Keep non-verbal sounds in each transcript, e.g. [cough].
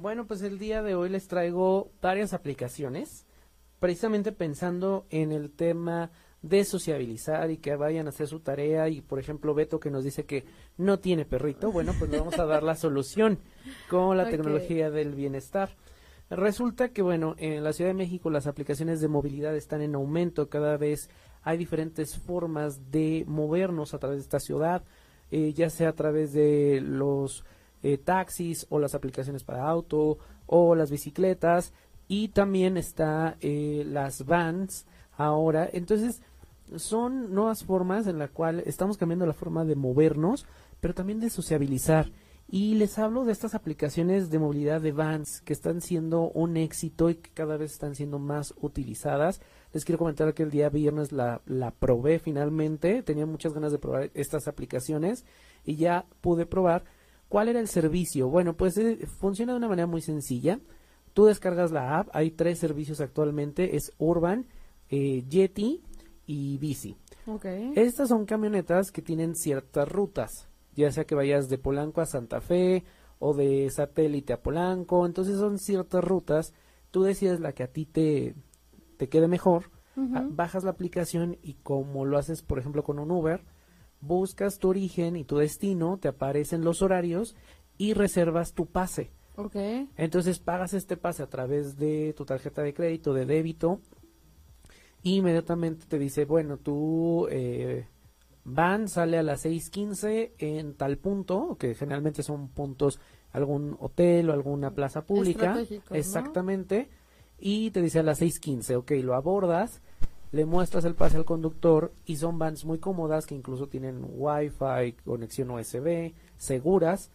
Bueno, pues el día de hoy les traigo varias aplicaciones, precisamente pensando en el tema de sociabilizar y que vayan a hacer su tarea. Y por ejemplo Beto que nos dice que no tiene perrito, bueno pues le vamos a dar la solución con la [laughs] tecnología del bienestar. Resulta que bueno, en la Ciudad de México las aplicaciones de movilidad están en aumento, cada vez hay diferentes formas de movernos a través de esta ciudad, eh, ya sea a través de los eh, taxis o las aplicaciones para auto o las bicicletas y también está eh, las vans ahora. Entonces, son nuevas formas en la cual estamos cambiando la forma de movernos, pero también de sociabilizar. Y les hablo de estas aplicaciones de movilidad de vans que están siendo un éxito y que cada vez están siendo más utilizadas. Les quiero comentar que el día viernes la, la probé finalmente. Tenía muchas ganas de probar estas aplicaciones y ya pude probar. ¿Cuál era el servicio? Bueno, pues eh, funciona de una manera muy sencilla. Tú descargas la app. Hay tres servicios actualmente. Es Urban, eh, Yeti y Bici. Estas son camionetas que tienen ciertas rutas, ya sea que vayas de Polanco a Santa Fe o de satélite a Polanco, entonces son ciertas rutas, tú decides la que a ti te, te quede mejor, bajas la aplicación y como lo haces por ejemplo con un Uber, buscas tu origen y tu destino, te aparecen los horarios y reservas tu pase. Entonces pagas este pase a través de tu tarjeta de crédito, de débito inmediatamente te dice, bueno, tú eh, van, sale a las 6.15 en tal punto, que generalmente son puntos, algún hotel o alguna plaza pública. Exactamente. Y te dice a las 6.15, ok, lo abordas, le muestras el pase al conductor y son vans muy cómodas que incluso tienen wifi, conexión USB, seguras.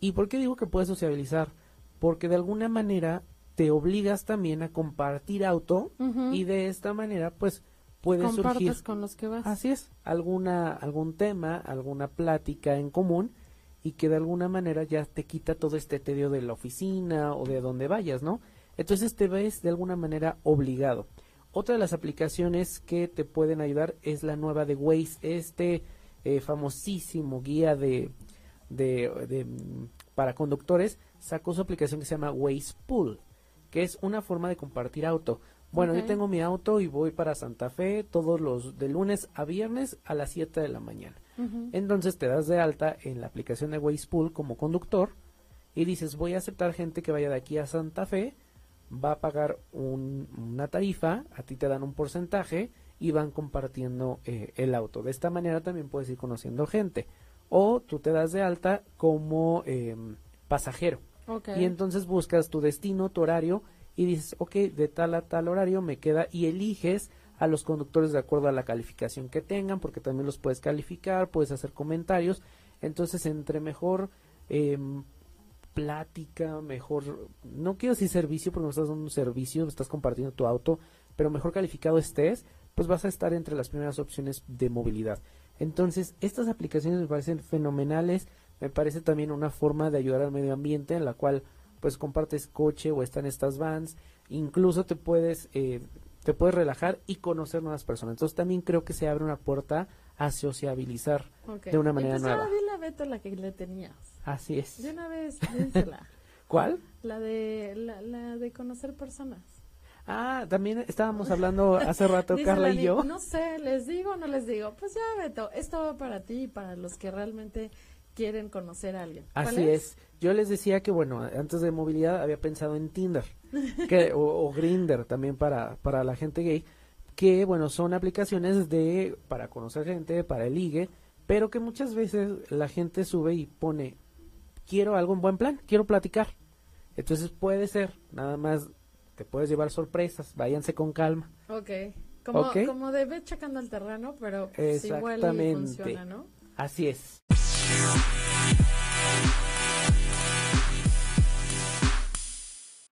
¿Y por qué digo que puedes sociabilizar? Porque de alguna manera te obligas también a compartir auto y de esta manera pues puede surgir con los que vas. Así es, alguna algún tema, alguna plática en común y que de alguna manera ya te quita todo este tedio de la oficina o de donde vayas, ¿no? Entonces te ves de alguna manera obligado. Otra de las aplicaciones que te pueden ayudar es la nueva de Waze, este eh, famosísimo guía de, de, de, para conductores sacó su aplicación que se llama Waze Pool que es una forma de compartir auto. Bueno, yo tengo mi auto y voy para Santa Fe todos los de lunes a viernes a las 7 de la mañana. Entonces te das de alta en la aplicación de Wazepool como conductor y dices voy a aceptar gente que vaya de aquí a Santa Fe, va a pagar una tarifa, a ti te dan un porcentaje y van compartiendo eh, el auto. De esta manera también puedes ir conociendo gente. O tú te das de alta como em, pasajero. Y entonces buscas tu destino, tu horario y dices, ok, de tal a tal horario me queda y eliges a los conductores de acuerdo a la calificación que tengan, porque también los puedes calificar, puedes hacer comentarios. Entonces, entre mejor em, plática, mejor, no quiero decir servicio porque no estás dando un servicio, estás compartiendo tu auto, pero mejor calificado estés, pues vas a estar entre las primeras opciones de movilidad. Entonces, estas aplicaciones me parecen fenomenales me parece también una forma de ayudar al medio ambiente en la cual pues compartes coche o están estas vans, incluso te puedes eh, te puedes relajar y conocer nuevas personas. Entonces también creo que se abre una puerta a sociabilizar de una manera nueva. Beto la que le tenías. Así es. De una vez. [laughs] ¿Cuál? La de la, la de conocer personas. Ah, también estábamos hablando hace rato, [laughs] Carla y yo. No sé, ¿les digo o no les digo? Pues ya, Beto, esto va para ti y para los que realmente quieren conocer a alguien. Así es? Yo les decía que, bueno, antes de movilidad había pensado en Tinder [laughs] que, o, Grinder también para, para la gente gay, que, bueno, son aplicaciones de para conocer gente, para el ligue, pero que muchas veces la gente sube y pone, quiero algo en buen plan, quiero platicar. Entonces puede ser, nada más te puedes llevar sorpresas, váyanse con calma. Ok. Como, como de checando el terreno, pero igual funciona, ¿no? Así es.